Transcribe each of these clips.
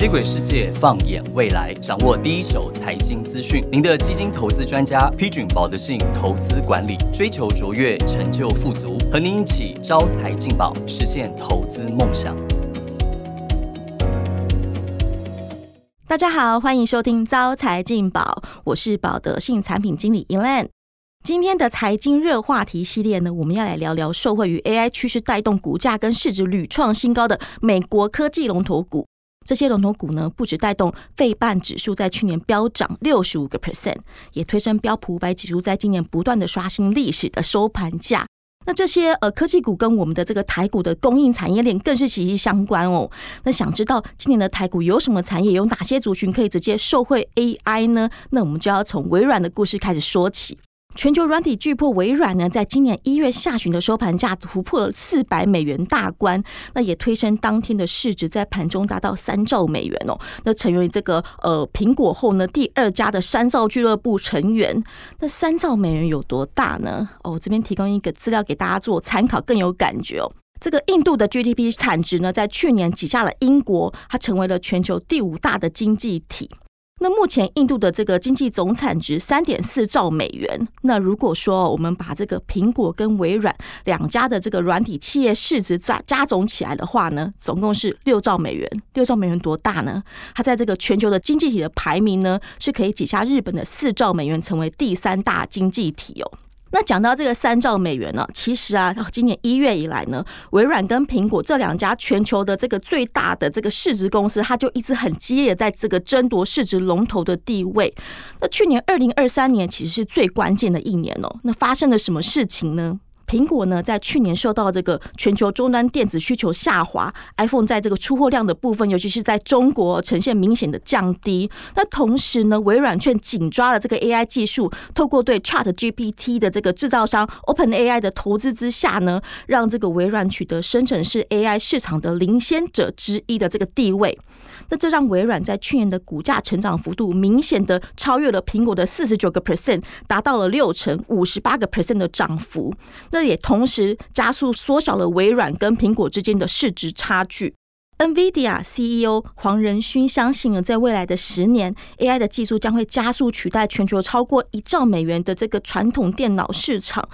接轨世界，放眼未来，掌握第一手财经资讯。您的基金投资专家，批准保德信投资管理，追求卓越，成就富足，和您一起招财进宝，实现投资梦想。大家好，欢迎收听招财进宝，我是保德信产品经理 Elan。今天的财经热话题系列呢，我们要来聊聊受惠于 AI 趋势带动股价跟市值屡创新高的美国科技龙头股。这些龙头股呢，不止带动费半指数在去年飙涨六十五个 percent，也推升标普五百指数在今年不断的刷新历史的收盘价。那这些呃科技股跟我们的这个台股的供应产业链更是息息相关哦。那想知道今年的台股有什么产业，有哪些族群可以直接受惠 AI 呢？那我们就要从微软的故事开始说起。全球软体巨破微软呢，在今年一月下旬的收盘价突破了四百美元大关，那也推升当天的市值在盘中达到三兆美元哦，那成为这个呃苹果后呢第二家的三兆俱乐部成员。那三兆美元有多大呢？哦，这边提供一个资料给大家做参考，更有感觉哦。这个印度的 GDP 产值呢，在去年挤下了英国，它成为了全球第五大的经济体。那目前印度的这个经济总产值三点四兆美元。那如果说我们把这个苹果跟微软两家的这个软体企业市值加加总起来的话呢，总共是六兆美元。六兆美元多大呢？它在这个全球的经济体的排名呢，是可以挤下日本的四兆美元，成为第三大经济体哦。那讲到这个三兆美元呢，其实啊，今年一月以来呢，微软跟苹果这两家全球的这个最大的这个市值公司，它就一直很激烈在这个争夺市值龙头的地位。那去年二零二三年其实是最关键的一年哦。那发生了什么事情呢？苹果呢，在去年受到这个全球终端电子需求下滑，iPhone 在这个出货量的部分，尤其是在中国呈现明显的降低。那同时呢，微软却紧抓了这个 AI 技术，透过对 Chat GPT 的这个制造商 Open AI 的投资之下呢，让这个微软取得生成式 AI 市场的领先者之一的这个地位。那这让微软在去年的股价成长幅度明显的超越了苹果的四十九个 percent，达到了六成五十八个 percent 的涨幅。那这也同时加速缩小了微软跟苹果之间的市值差距。NVIDIA CEO 黄仁勋相信呢，在未来的十年，AI 的技术将会加速取代全球超过一兆美元的这个传统电脑市场。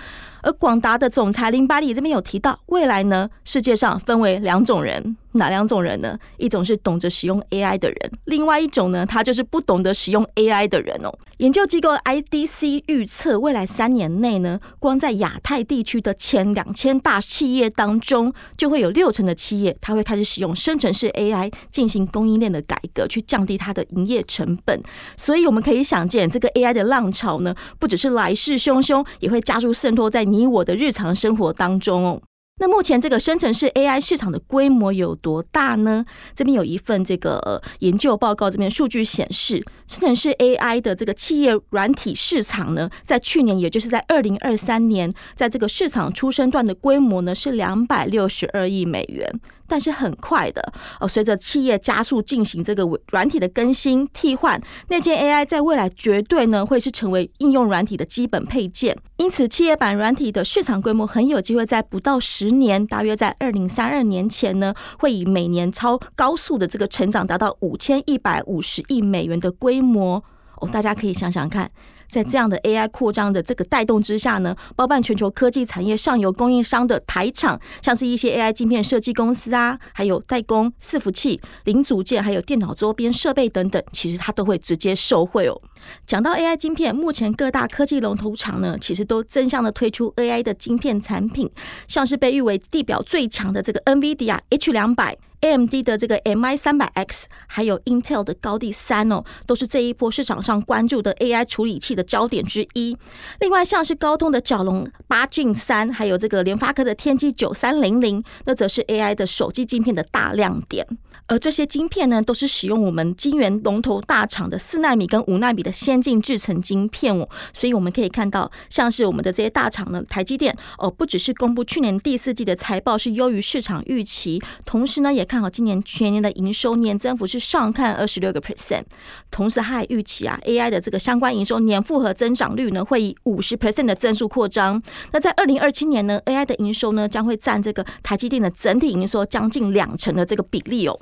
而广达的总裁林百里这边有提到，未来呢，世界上分为两种人。哪两种人呢？一种是懂得使用 AI 的人，另外一种呢，他就是不懂得使用 AI 的人哦。研究机构 IDC 预测，未来三年内呢，光在亚太地区的前两千大企业当中，就会有六成的企业，它会开始使用生成式 AI 进行供应链的改革，去降低它的营业成本。所以我们可以想见，这个 AI 的浪潮呢，不只是来势汹汹，也会加速渗透在你我的日常生活当中哦。那目前这个生成式 AI 市场的规模有多大呢？这边有一份这个研究报告，这边数据显示，生成式 AI 的这个企业软体市场呢，在去年，也就是在二零二三年，在这个市场出生段的规模呢是两百六十二亿美元。但是很快的哦，随着企业加速进行这个软体的更新替换，内建 AI 在未来绝对呢会是成为应用软体的基本配件。因此，企业版软体的市场规模很有机会在不到十年，大约在二零三二年前呢，会以每年超高速的这个成长，达到五千一百五十亿美元的规模。哦，大家可以想想看。在这样的 AI 扩张的这个带动之下呢，包办全球科技产业上游供应商的台厂，像是一些 AI 晶片设计公司啊，还有代工伺服器零组件，还有电脑周边设备等等，其实它都会直接受惠哦。讲到 AI 晶片，目前各大科技龙头厂呢，其实都争相的推出 AI 的晶片产品，像是被誉为地表最强的这个 NVIDIA H 两百。AMD 的这个 MI 三百 X，还有 Intel 的高第三哦，都是这一波市场上关注的 AI 处理器的焦点之一。另外，像是高通的骁龙八 Gen 三，还有这个联发科的天玑九三零零，那则是 AI 的手机晶片的大亮点。而这些晶片呢，都是使用我们晶圆龙头大厂的四纳米跟五纳米的先进制程晶片哦。所以我们可以看到，像是我们的这些大厂呢，台积电哦，不只是公布去年第四季的财报是优于市场预期，同时呢，也看好今年全年的营收年增幅是上看二十六个 percent，同时他还预期啊 AI 的这个相关营收年复合增长率呢会以五十 percent 的增速扩张。那在二零二七年呢，AI 的营收呢将会占这个台积电的整体营收将近两成的这个比例哦。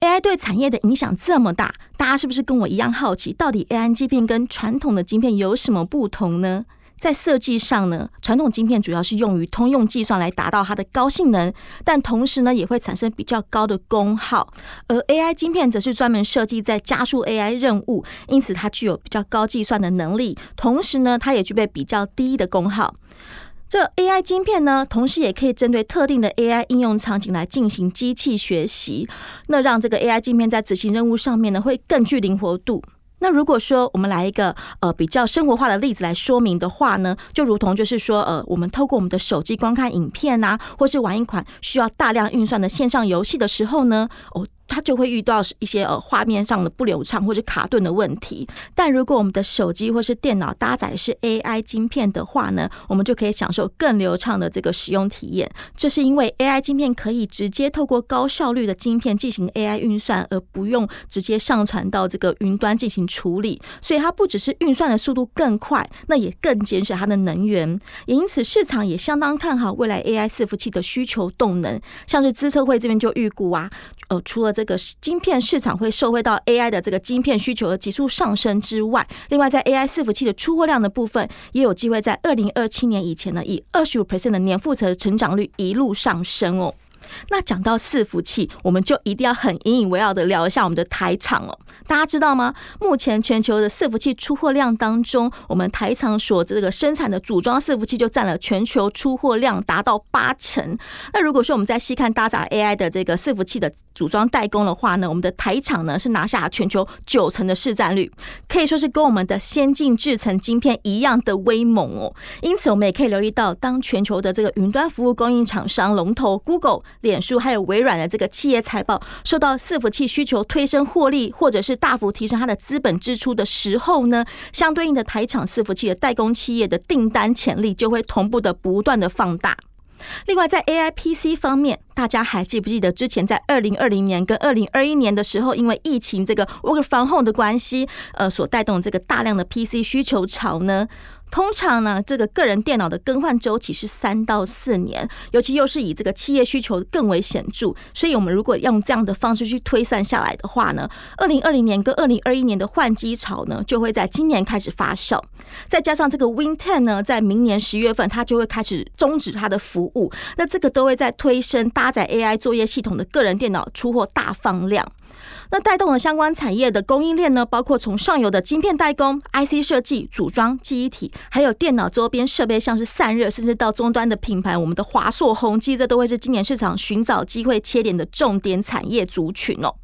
AI 对产业的影响这么大，大家是不是跟我一样好奇，到底 AI 晶片跟传统的晶片有什么不同呢？在设计上呢，传统晶片主要是用于通用计算来达到它的高性能，但同时呢也会产生比较高的功耗。而 AI 晶片则是专门设计在加速 AI 任务，因此它具有比较高计算的能力，同时呢它也具备比较低的功耗。这 AI 晶片呢，同时也可以针对特定的 AI 应用场景来进行机器学习，那让这个 AI 晶片在执行任务上面呢会更具灵活度。那如果说我们来一个呃比较生活化的例子来说明的话呢，就如同就是说呃，我们透过我们的手机观看影片啊，或是玩一款需要大量运算的线上游戏的时候呢，哦。它就会遇到一些呃画面上的不流畅或者卡顿的问题。但如果我们的手机或是电脑搭载是 AI 晶片的话呢，我们就可以享受更流畅的这个使用体验。这是因为 AI 晶片可以直接透过高效率的晶片进行 AI 运算，而不用直接上传到这个云端进行处理。所以它不只是运算的速度更快，那也更减少它的能源。也因此市场也相当看好未来 AI 伺服器的需求动能。像是资策会这边就预估啊，呃，除了这个晶片市场会受惠到 AI 的这个晶片需求的急速上升之外，另外在 AI 伺服器的出货量的部分，也有机会在二零二七年以前呢，以二十五 percent 的年复合成长率一路上升哦。那讲到伺服器，我们就一定要很引以为傲的聊一下我们的台厂哦。大家知道吗？目前全球的伺服器出货量当中，我们台厂所这个生产的组装伺服器就占了全球出货量达到八成。那如果说我们再细看搭载 AI 的这个伺服器的组装代工的话呢，我们的台厂呢是拿下全球九成的市占率，可以说是跟我们的先进制程晶片一样的威猛哦。因此，我们也可以留意到，当全球的这个云端服务供应厂商龙头 Google。脸书还有微软的这个企业财报，受到伺服器需求推升获利，或者是大幅提升它的资本支出的时候呢，相对应的台厂伺服器的代工企业的订单潜力就会同步的不断的放大。另外，在 AI PC 方面，大家还记不记得之前在二零二零年跟二零二一年的时候，因为疫情这个 work from home 的关系，呃，所带动这个大量的 PC 需求潮呢？通常呢，这个个人电脑的更换周期是三到四年，尤其又是以这个企业需求更为显著，所以我们如果用这样的方式去推算下来的话呢，二零二零年跟二零二一年的换机潮呢，就会在今年开始发酵，再加上这个 Win Ten 呢，在明年十月份它就会开始终止它的服务，那这个都会在推升搭载 AI 作业系统的个人电脑出货大放量。那带动了相关产业的供应链呢，包括从上游的晶片代工、IC 设计、组装、记忆体，还有电脑周边设备，像是散热，甚至到终端的品牌，我们的华硕、宏基，这都会是今年市场寻找机会切点的重点产业族群哦。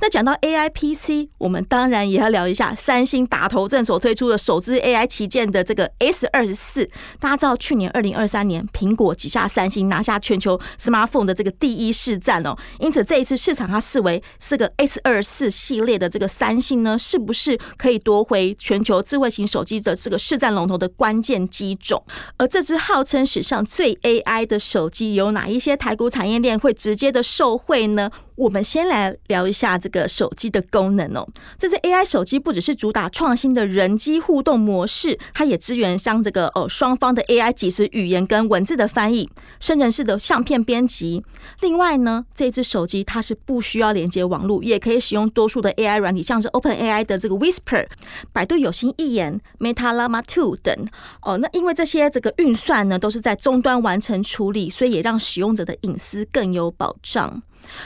那讲到 AI PC，我们当然也要聊一下三星打头阵所推出的首支 AI 旗舰的这个 S 二十四。大家知道，去年二零二三年，苹果旗下三星拿下全球 smartphone 的这个第一市占哦。因此，这一次市场它视为是个 S 二十四系列的这个三星呢，是不是可以夺回全球智慧型手机的这个市占龙头的关键机种？而这支号称史上最 AI 的手机，有哪一些台股产业链会直接的受惠呢？我们先来聊一下这个手机的功能哦。这支 AI 手机不只是主打创新的人机互动模式，它也支援像这个哦双方的 AI 即时语言跟文字的翻译、生成式的相片编辑。另外呢，这支手机它是不需要连接网络，也可以使用多数的 AI 软体，像是 OpenAI 的这个 Whisper、百度有心一言、Meta Llama Two 等。哦，那因为这些这个运算呢都是在终端完成处理，所以也让使用者的隐私更有保障。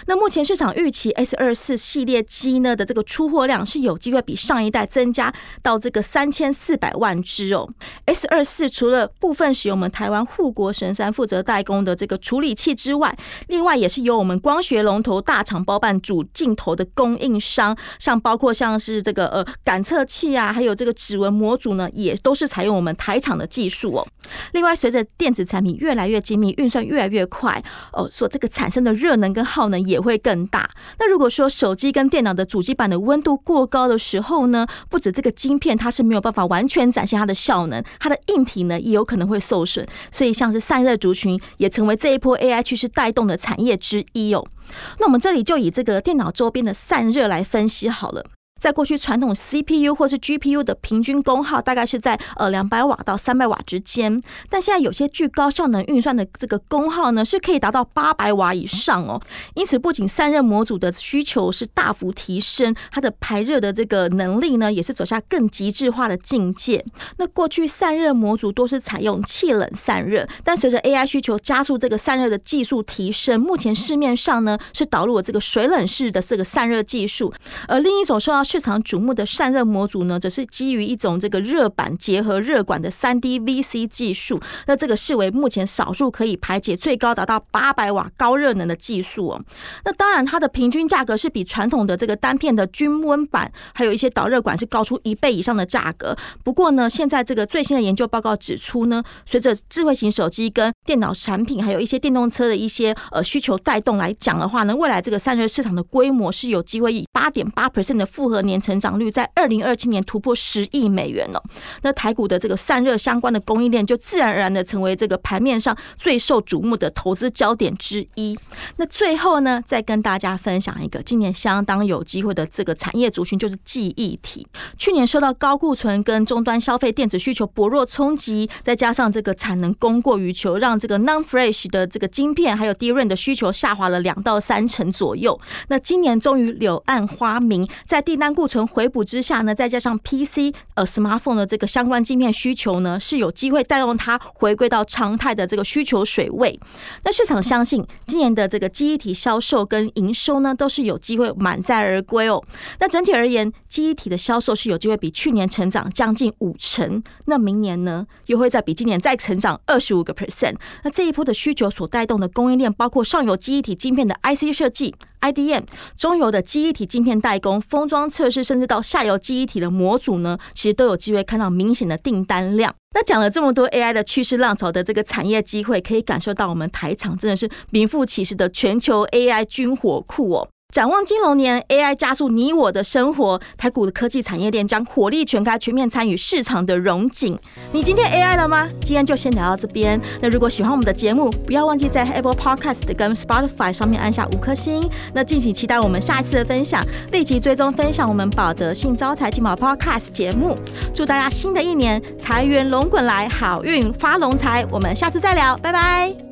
那目前市场预期 S 二四系列机呢的这个出货量是有机会比上一代增加到这个三千四百万只哦。S 二四除了部分使用我们台湾护国神山负责代工的这个处理器之外，另外也是由我们光学龙头大厂包办主镜头的供应商，像包括像是这个呃感测器啊，还有这个指纹模组呢，也都是采用我们台厂的技术哦。另外，随着电子产品越来越精密，运算越来越快哦，所这个产生的热能跟耗也会更大。那如果说手机跟电脑的主机板的温度过高的时候呢，不止这个晶片它是没有办法完全展现它的效能，它的硬体呢也有可能会受损。所以像是散热族群也成为这一波 AI 趋势带动的产业之一哦。那我们这里就以这个电脑周边的散热来分析好了。在过去传统 CPU 或是 GPU 的平均功耗大概是在呃两百瓦到三百瓦之间，但现在有些具高效能运算的这个功耗呢，是可以达到八百瓦以上哦。因此，不仅散热模组的需求是大幅提升，它的排热的这个能力呢，也是走下更极致化的境界。那过去散热模组都是采用气冷散热，但随着 AI 需求加速，这个散热的技术提升，目前市面上呢是导入了这个水冷式的这个散热技术，而另一种受到市场瞩目的散热模组呢，则是基于一种这个热板结合热管的三 D VC 技术。那这个视为目前少数可以排解最高达到八百瓦高热能的技术哦。那当然，它的平均价格是比传统的这个单片的均温板，还有一些导热管是高出一倍以上的价格。不过呢，现在这个最新的研究报告指出呢，随着智慧型手机跟电脑产品，还有一些电动车的一些呃需求带动来讲的话呢，未来这个散热市场的规模是有机会以八点八 percent 的复合年成长率，在二零二七年突破十亿美元了。那台股的这个散热相关的供应链，就自然而然的成为这个盘面上最受瞩目的投资焦点之一。那最后呢，再跟大家分享一个今年相当有机会的这个产业族群，就是记忆体。去年受到高库存跟终端消费电子需求薄弱冲击，再加上这个产能供过于求，让这个 non-fresh 的这个晶片还有 DRAM 的需求下滑了两到三成左右。那今年终于柳暗花明，在订单库存回补之下呢，再加上 PC 呃 smartphone 的这个相关晶片需求呢，是有机会带动它回归到常态的这个需求水位。那市场相信今年的这个记忆体销售跟营收呢，都是有机会满载而归哦。那整体而言，记忆体的销售是有机会比去年成长将近五成。那明年呢，又会在比今年再成长二十五个 percent。那这一波的需求所带动的供应链，包括上游记忆体晶片的 IC 设计。IDM 中游的记忆体镜片代工、封装测试，甚至到下游记忆体的模组呢，其实都有机会看到明显的订单量。那讲了这么多 AI 的趋势浪潮的这个产业机会，可以感受到我们台厂真的是名副其实的全球 AI 军火库哦。展望金龙年，AI 加速你我的生活，台股的科技产业链将火力全开，全面参与市场的融景。你今天 AI 了吗？今天就先聊到这边。那如果喜欢我们的节目，不要忘记在 Apple Podcast 跟 Spotify 上面按下五颗星。那敬请期待我们下一次的分享，立即追踪分享我们保德信招财进宝 Podcast 节目。祝大家新的一年财源龙滚来，好运发龙财。我们下次再聊，拜拜。